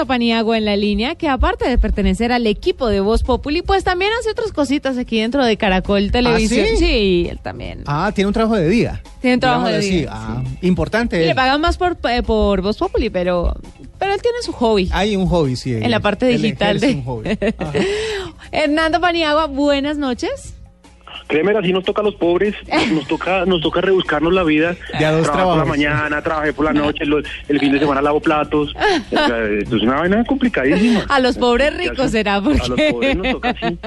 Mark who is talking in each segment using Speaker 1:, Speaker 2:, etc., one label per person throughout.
Speaker 1: Hernando Paniagua en la línea, que aparte de pertenecer al equipo de Voz Populi, pues también hace otras cositas aquí dentro de Caracol Televisión.
Speaker 2: ¿Ah, sí?
Speaker 1: él también.
Speaker 2: Ah, tiene un trabajo de día.
Speaker 1: Tiene un trabajo de día,
Speaker 2: Ah, importante.
Speaker 1: Y le pagan más por, eh, por Voz Populi, pero, pero él tiene su hobby.
Speaker 2: Hay un hobby, sí.
Speaker 1: En la parte digital de-
Speaker 2: un hobby.
Speaker 1: Hernando Paniagua, buenas noches.
Speaker 3: Créeme, así nos toca a los pobres, nos toca, nos toca rebuscarnos la vida.
Speaker 2: De a dos
Speaker 3: Trabajé por la mañana, trabajé por la noche, lo- el fin de semana lavo platos. O sea, esto es una vaina complicadísima.
Speaker 1: A los pobres
Speaker 3: Ya
Speaker 1: ricos será,
Speaker 3: A los
Speaker 1: porque...
Speaker 3: pobres nos toca así.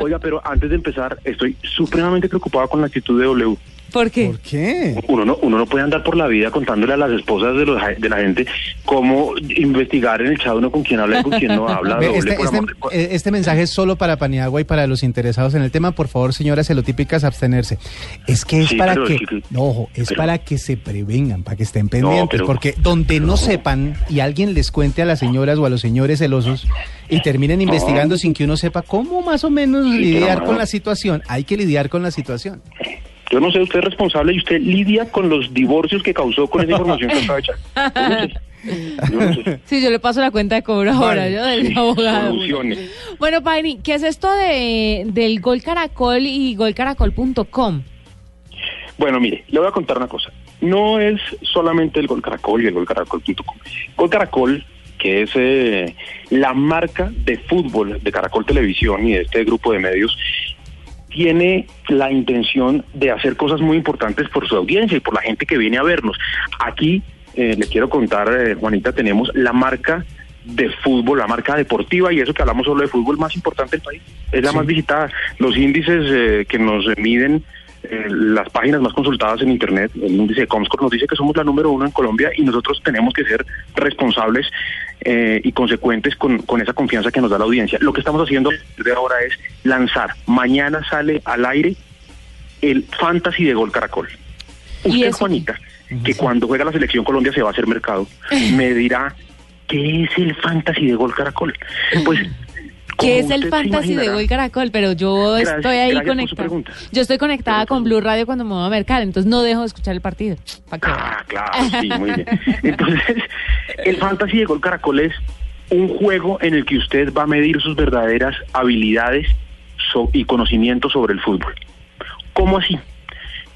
Speaker 3: Oiga, pero antes de empezar, estoy supremamente preocupado con la actitud de W.
Speaker 1: ¿Por qué?
Speaker 2: ¿Por qué?
Speaker 3: Uno no, uno no puede andar por la vida contándole a las esposas de, los, de la gente cómo investigar en el chat uno con quién habla y con quién no habla. Doble,
Speaker 2: Este, este-
Speaker 3: amor
Speaker 2: eh, este mensaje es solo para Paniagua y para los interesados en el tema. Por favor, señoras celotípicas, abstenerse. Es que es
Speaker 3: Sí,
Speaker 2: para que,
Speaker 3: es que-
Speaker 2: no, ojo, es
Speaker 3: pero-
Speaker 2: para que se prevengan, para que estén pendientes,
Speaker 3: pero-
Speaker 2: porque donde no sepan y alguien les cuente a las señoras o a los señores celosos y terminen investigando sin que uno sepa cómo más o menos
Speaker 3: Sí,
Speaker 2: lidiar con la situación, hay que lidiar con la situación.
Speaker 3: Yo no sé, usted es responsable y usted lidia con los divorcios que causó con esa información que acaba de echar. Yo no sé. Yo no sé.
Speaker 1: Sí, yo le paso la cuenta de cobro ahora,
Speaker 2: Vale.
Speaker 1: yo del
Speaker 3: Sí,
Speaker 1: abogado. Bueno, Paini, ¿qué es esto de, del Gol Caracol y golcaracol.com?
Speaker 3: Bueno, mire, le voy a contar una cosa. No es solamente el Gol Caracol y el golcaracol.com. Gol Caracol, que es eh, la marca de fútbol de Caracol Televisión y de este grupo de medios, tiene la intención de hacer cosas muy importantes por su audiencia y por la gente que viene a vernos. Aquí eh, le quiero contar, eh, Juanita, tenemos la marca de fútbol, la marca deportiva y eso que hablamos solo de fútbol más importante del país. Es la
Speaker 2: Sí.
Speaker 3: más visitada. Los índices eh, que nos miden eh, las páginas más consultadas en Internet, el índice de Comscore nos dice que somos la número uno en Colombia y nosotros tenemos que ser responsables eh, y consecuentes con, con esa confianza que nos da la audiencia. Lo que estamos haciendo de ahora es lanzar. Mañana sale al aire el Fantasy de Gol Caracol.
Speaker 1: ¿Y
Speaker 3: Usted, Juanita, que cuando juega la selección Colombia se va a hacer mercado, me dirá, ¿qué es el Fantasy de Gol Caracol? Pues...
Speaker 1: ¿Qué
Speaker 3: como
Speaker 1: es el Fantasy de Gol Caracol? Pero yo
Speaker 3: Gracias-
Speaker 1: estoy ahí conectada. Yo estoy conectada con Blue Radio cuando me voy a mercar, entonces no dejo de escuchar el partido. Pa' que
Speaker 3: Ah, claro, sí, muy bien. Entonces, el Fantasy de Gol Caracol es un juego en el que usted va a medir sus verdaderas habilidades y conocimientos sobre el fútbol. ¿Cómo así?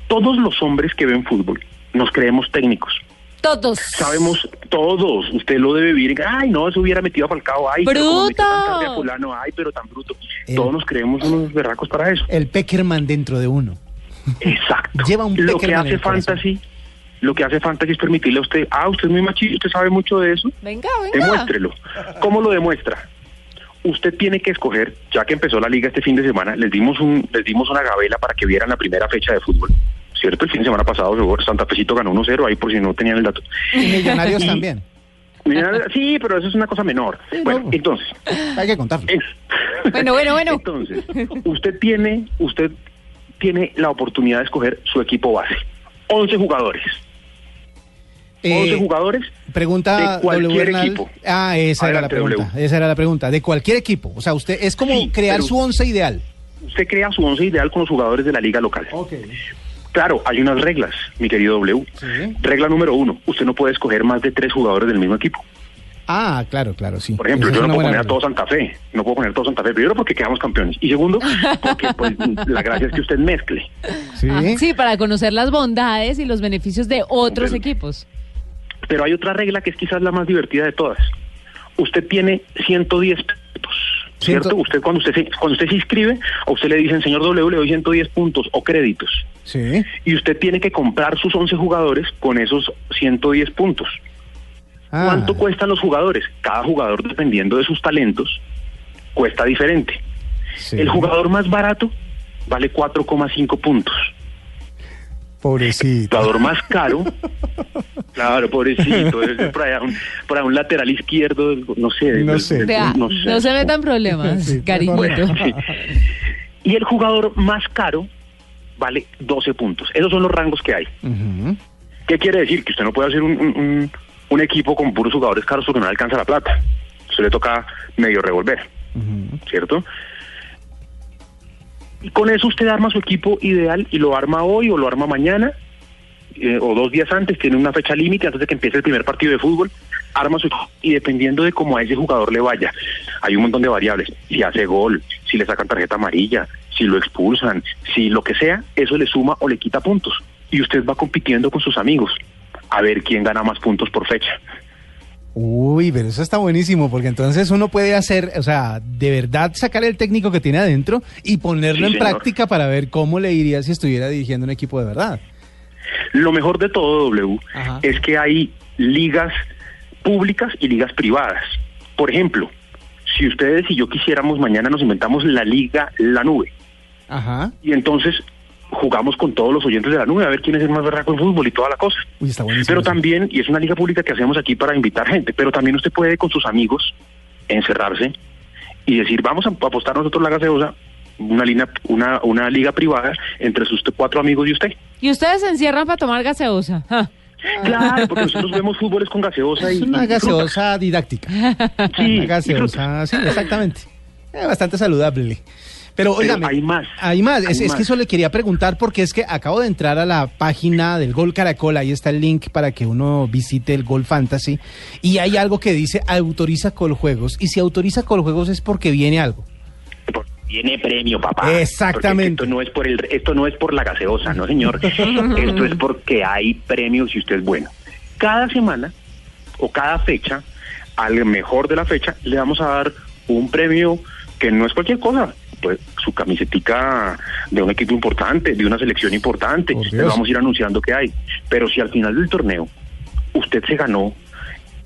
Speaker 3: Todos los hombres que ven fútbol nos creemos técnicos.
Speaker 1: Todos.
Speaker 3: Sabemos todos, usted lo debe vivir. Ay, no, se hubiera metido a Falcao. Ay, pero a
Speaker 1: ¡Bruto!
Speaker 3: fulano, ay, pero tan bruto.
Speaker 2: El-
Speaker 3: Todos nos creemos unos berracos para eso.
Speaker 2: El Peckerman dentro de uno.
Speaker 3: Exacto.
Speaker 2: Lleva un
Speaker 3: lo que hace fantasy, lo que hace fantasy es permitirle a usted, ah, usted es muy machista, usted sabe mucho de eso,
Speaker 1: Venga, venga.
Speaker 3: demuéstrelo. ¿Cómo lo demuestra? Usted tiene que escoger, ya que empezó la liga este fin de semana, les dimos un, les dimos una gabela para que vieran la primera fecha de fútbol. ¿Cierto? El fin de semana pasado Santa Fecito ganó 1-0, ahí por si no tenían el dato.
Speaker 2: Y millonarios
Speaker 3: Y-
Speaker 2: también.
Speaker 3: Sí, pero eso es una cosa menor.
Speaker 2: Sí,
Speaker 3: Bueno,
Speaker 2: no.
Speaker 3: entonces,
Speaker 2: Hay que contarlo.
Speaker 3: es-
Speaker 1: Bueno, bueno, bueno.
Speaker 3: Entonces, usted tiene, usted tiene la oportunidad de escoger su equipo base. 11 jugadores. 11
Speaker 2: Eh,
Speaker 3: jugadores
Speaker 2: Pregunta
Speaker 3: de cualquier
Speaker 2: W
Speaker 3: equipo.
Speaker 2: Ah, esa era la pregunta.
Speaker 3: W.
Speaker 2: Esa era la pregunta. De cualquier equipo. O sea, usted es como
Speaker 3: Sí,
Speaker 2: crear su once ideal.
Speaker 3: Usted crea su once ideal con los jugadores de la liga local.
Speaker 2: Ok.
Speaker 3: Claro, hay unas reglas, mi querido W.
Speaker 2: Sí.
Speaker 3: Regla número uno, usted no puede escoger más de tres jugadores del mismo equipo.
Speaker 2: Ah, claro, claro, sí.
Speaker 3: Por ejemplo,
Speaker 2: Esa
Speaker 3: yo no puedo poner a
Speaker 2: regla.
Speaker 3: todo Santa Fe. No puedo poner a todo Santa Fe. Primero porque quedamos campeones. Y segundo, porque pues, la gracia es que usted mezcle.
Speaker 2: Sí.
Speaker 1: Ah, sí, para conocer las bondades y los beneficios de otros equipos.
Speaker 3: Pero hay otra regla que es quizás la más divertida de todas. Usted tiene 110 puntos, ¿cierto?
Speaker 2: Ciento-
Speaker 3: Usted cuando usted se, cuando usted se inscribe, a usted le dicen, señor W, le doy 110 puntos o créditos.
Speaker 2: Sí.
Speaker 3: Y usted tiene que comprar sus 11 jugadores con esos 110 puntos.
Speaker 2: Ah,
Speaker 3: ¿Cuánto cuestan los jugadores? Cada jugador, dependiendo de sus talentos, cuesta diferente.
Speaker 2: sí.
Speaker 3: El jugador más barato vale 4,5 puntos. El
Speaker 2: Pobrecito.
Speaker 3: jugador más caro, claro, pobrecito, es por allá un, por allá un lateral izquierdo, no sé.
Speaker 2: No sé.
Speaker 1: Vea, no,
Speaker 3: sé.
Speaker 1: se metan problemas,
Speaker 2: Sí,
Speaker 1: cariñito.
Speaker 3: Bueno, sí. Y el jugador más caro vale 12 puntos. Esos son los rangos que hay. ¿Qué quiere decir? Que usted no puede hacer un, un- un- un equipo con puros jugadores caros porque no le alcanza la plata. Usted le toca medio revolver. ¿cierto? Y con eso usted arma su equipo ideal y lo arma hoy o lo arma mañana. eh, o dos días antes, tiene una fecha límite antes de que empiece el primer partido de fútbol, arma su equipo y dependiendo de cómo a ese jugador le vaya, hay un montón de variables. Si hace gol, si le sacan tarjeta amarilla, si lo expulsan, si lo que sea, eso le suma o le quita puntos. Y usted va compitiendo con sus amigos a ver quién gana más puntos por fecha.
Speaker 2: Uy, pero eso está buenísimo, porque entonces uno puede hacer, o sea, de verdad sacar el técnico que tiene adentro y ponerlo
Speaker 3: Sí,
Speaker 2: en
Speaker 3: señor.
Speaker 2: práctica para ver cómo le iría si estuviera dirigiendo un equipo de verdad.
Speaker 3: Lo mejor de todo, W,
Speaker 2: Ajá.
Speaker 3: es que hay ligas públicas y ligas privadas. Por ejemplo, si ustedes y yo quisiéramos, mañana nos inventamos la liga La Nube.
Speaker 2: Ajá.
Speaker 3: Y entonces jugamos con todos los oyentes de la nube a ver quién es el más berraco en fútbol y toda la cosa.
Speaker 2: Uy, está buenísimo.
Speaker 3: Pero
Speaker 2: eso.
Speaker 3: también, y es una liga pública que hacemos aquí para invitar gente, pero también usted puede con sus amigos encerrarse y decir, vamos a apostar nosotros la gaseosa, una, línea, una, una liga privada entre sus cuatro amigos y usted.
Speaker 1: Y ustedes se encierran para tomar gaseosa.
Speaker 3: Claro, porque nosotros vemos fútboles con gaseosa y...
Speaker 2: Es una gaseosa didáctica.
Speaker 3: Sí,
Speaker 2: Una gaseosa, sí, exactamente. Eh, bastante saludable. Pero,
Speaker 3: Pero
Speaker 2: óigame,
Speaker 3: hay más.
Speaker 2: Hay más. es, es que eso le quería preguntar porque es que acabo de entrar a la página del Gol Caracol. Ahí está el link para que uno visite el Gol Fantasy. Y hay algo que dice autoriza Coljuegos. Y si autoriza Coljuegos es porque viene algo.
Speaker 3: Tiene premio, papá.
Speaker 2: Exactamente.
Speaker 3: Esto no es por el, esto no es por la gaseosa, no señor. esto es porque hay premios y usted es bueno. Cada semana o cada fecha, al mejor de la fecha, le vamos a dar un premio que no es cualquier cosa. Pues su camisetica de un equipo importante, de una selección importante.
Speaker 2: Dios.
Speaker 3: vamos a ir anunciando que hay. Pero si al final del torneo usted se ganó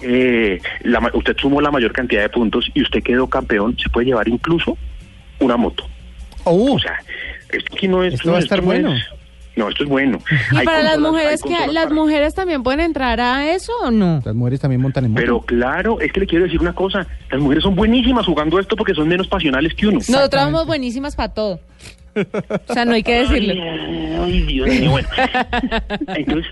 Speaker 3: eh, la usted sumó la mayor cantidad de puntos y usted quedó campeón, se puede llevar incluso una moto.
Speaker 2: Oh,
Speaker 3: O sea, esto aquí no es...
Speaker 2: Esto va a
Speaker 3: no,
Speaker 2: estar
Speaker 3: no
Speaker 2: bueno.
Speaker 3: es- no, esto es bueno.
Speaker 1: Y
Speaker 3: Hay
Speaker 1: para las mujeres, que las
Speaker 3: para-
Speaker 1: mujeres también pueden entrar a eso o no?
Speaker 2: las mujeres también montan en moto.
Speaker 3: Pero claro, es que le quiero decir una cosa, las mujeres son buenísimas jugando esto porque son menos pasionales que uno.
Speaker 1: Nosotras somos buenísimas para todo. O sea, no hay que decirlo.
Speaker 3: Ay, ay, Dios mío, bueno. Entonces,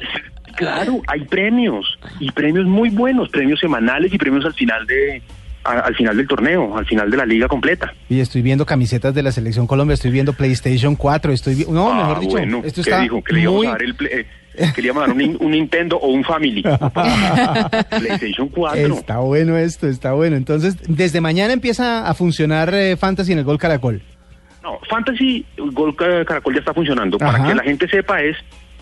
Speaker 3: claro, hay premios y premios muy buenos, premios semanales y premios al final de a- al final del torneo, al final de la liga completa.
Speaker 2: Y estoy viendo camisetas de la Selección Colombia, estoy viendo PlayStation 4, estoy No,
Speaker 3: Ah,
Speaker 2: mejor dicho,
Speaker 3: bueno,
Speaker 2: esto
Speaker 3: ¿qué
Speaker 2: está
Speaker 3: dijo? Que le íbamos
Speaker 2: muy...
Speaker 3: a dar el play- eh, que le íbamos a dar un, nin- un Nintendo o un Family. PlayStation 4.
Speaker 2: Está bueno esto, está bueno. Entonces, desde mañana empieza a funcionar eh, Fantasy en el Gol Caracol.
Speaker 3: No, Fantasy Gol Ca- Caracol ya está funcionando.
Speaker 2: Ajá.
Speaker 3: Para que la gente sepa es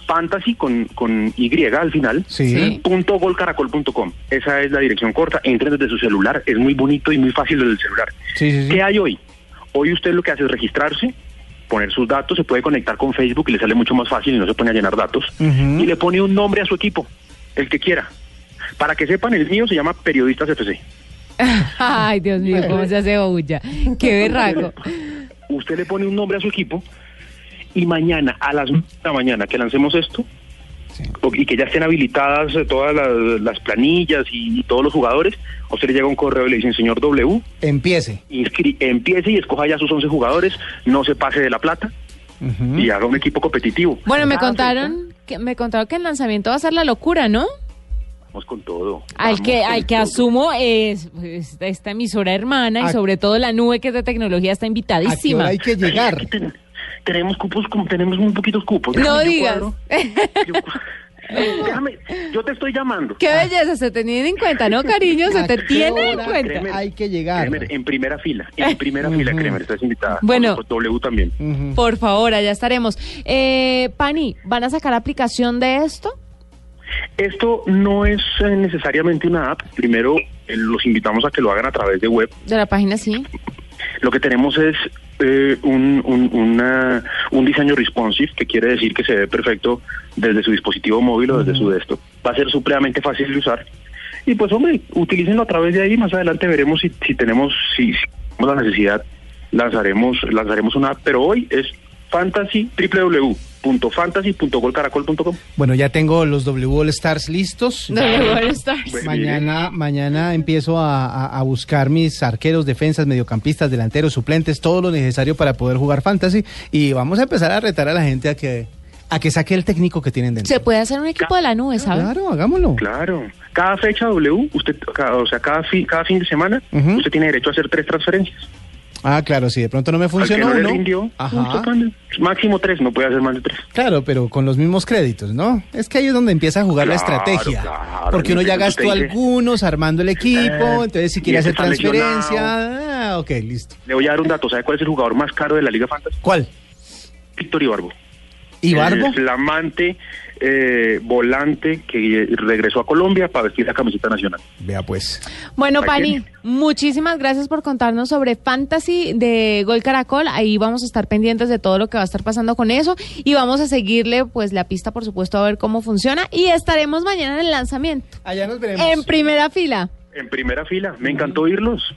Speaker 3: Fantasy con, con Y al final.
Speaker 2: Sí.
Speaker 3: Punto golcaracol.com. Esa es la dirección corta. Entren desde su celular. Es muy bonito y muy fácil desde el celular.
Speaker 2: Sí, sí, sí.
Speaker 3: ¿Qué hay hoy? Hoy usted lo que hace es registrarse, poner sus datos, se puede conectar con Facebook y le sale mucho más fácil y no se pone a llenar datos. Y le pone un nombre a su equipo, el que quiera. Para que sepan, el mío se llama Periodistas FC.
Speaker 1: Ay, Dios mío, cómo se hace bulla. Qué berraco.
Speaker 3: Usted le pone un nombre a su equipo y mañana a las 9 de la mañana que lancemos esto
Speaker 2: Sí.
Speaker 3: o- y que ya estén habilitadas eh, todas las, las planillas y, todos los jugadores, a usted le llega un correo y le dicen, señor W,
Speaker 2: Empiece.
Speaker 3: inscri- empiece y escoja ya sus 11 jugadores, no se pase de la plata y haga un equipo competitivo.
Speaker 1: Bueno, me
Speaker 3: Cada
Speaker 1: contaron que me contaron que el lanzamiento va a ser la locura, ¿no?
Speaker 3: con todo.
Speaker 1: Al que al que
Speaker 3: todo.
Speaker 1: asumo es pues, esta emisora hermana y
Speaker 2: ¿A-
Speaker 1: sobre todo la nube que es de tecnología está
Speaker 2: ¿A qué
Speaker 1: invitadísima.
Speaker 2: hora hay que llegar?
Speaker 3: Tenemos cupos, como- tenemos muy poquitos cupos.
Speaker 1: No
Speaker 3: Déjame, yo
Speaker 1: digas.
Speaker 3: cuadro. Yo, déjame, yo te estoy llamando.
Speaker 1: Qué belleza, se te tiene en cuenta, ¿no, cariño? Se
Speaker 2: ¿A
Speaker 1: te tiene en cuenta.
Speaker 2: Hay que llegar.
Speaker 3: Kremer, en primera fila, en primera fila. Kremer, estás invitada.
Speaker 1: Bueno.
Speaker 3: W también.
Speaker 1: Por favor, allá estaremos. Eh, Pani, ¿van a sacar aplicación de esto?
Speaker 3: Esto no es eh, necesariamente una app. Primero, eh, los invitamos a que lo hagan a través de web.
Speaker 1: De la página sí.
Speaker 3: Lo que tenemos es eh, un, un, una- un diseño responsive, que quiere decir que se ve perfecto desde su dispositivo móvil o desde su desktop. Va a ser supremamente fácil de usar. Y pues, hombre, utilícenlo a través de ahí. Más adelante veremos si, si tenemos si, si tenemos la necesidad, lanzaremos, lanzaremos una app. Pero hoy es fantasy, www.fantasy.golcaracol.com.
Speaker 2: Bueno, ya tengo los W All Stars listos.
Speaker 1: De All Stars.
Speaker 2: Mañana, mañana empiezo a, a- a buscar mis arqueros, defensas, mediocampistas, delanteros, suplentes, todo lo necesario para poder jugar fantasy. Y vamos a empezar a retar a la gente a que, a que saque el técnico que tienen dentro.
Speaker 1: Se puede hacer un equipo de la nube, ¿sabes?
Speaker 2: Claro, hagámoslo.
Speaker 3: Claro. Cada fecha W, usted, o sea, cada fin, cada fin de semana, usted tiene derecho a hacer tres transferencias.
Speaker 2: Ah, claro, si de pronto no me funcionó
Speaker 3: no
Speaker 2: uno.
Speaker 3: rindió,
Speaker 2: Ajá.
Speaker 3: máximo tres, no puede hacer más de tres.
Speaker 2: Claro, pero con los mismos créditos, ¿no? Es que ahí es donde empieza a jugar la estrategia.
Speaker 3: claro,
Speaker 2: porque uno ya gastó algunos armando el equipo,
Speaker 3: eh,
Speaker 2: entonces si quiere hacer transferencia. Ah, ok, listo.
Speaker 3: Le voy a dar un dato, ¿sabe cuál es el jugador más caro de la Liga Fantasy?
Speaker 2: ¿Cuál?
Speaker 3: Víctor Ibarbo.
Speaker 2: ¿Y Barbo?
Speaker 3: El flamante eh, volante que regresó a Colombia para vestir la camiseta nacional.
Speaker 2: Vea pues.
Speaker 1: Bueno,
Speaker 3: ¿A
Speaker 1: Pani, muchísimas gracias por contarnos sobre Fantasy de Gol Caracol. Ahí vamos a estar pendientes de todo lo que va a estar pasando con eso y vamos a seguirle pues la pista, por supuesto, a ver cómo funciona y estaremos mañana en el lanzamiento.
Speaker 2: Allá nos veremos.
Speaker 1: En primera fila.
Speaker 3: En primera fila, me encantó oírlos.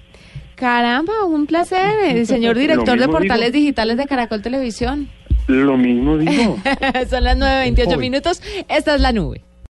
Speaker 1: Caramba, un placer, el señor director de portales
Speaker 3: digo.
Speaker 1: digitales de Caracol Televisión.
Speaker 3: Lo mismo digo.
Speaker 1: Son las 9.28
Speaker 2: Uy.
Speaker 1: minutos. Esta es la nube.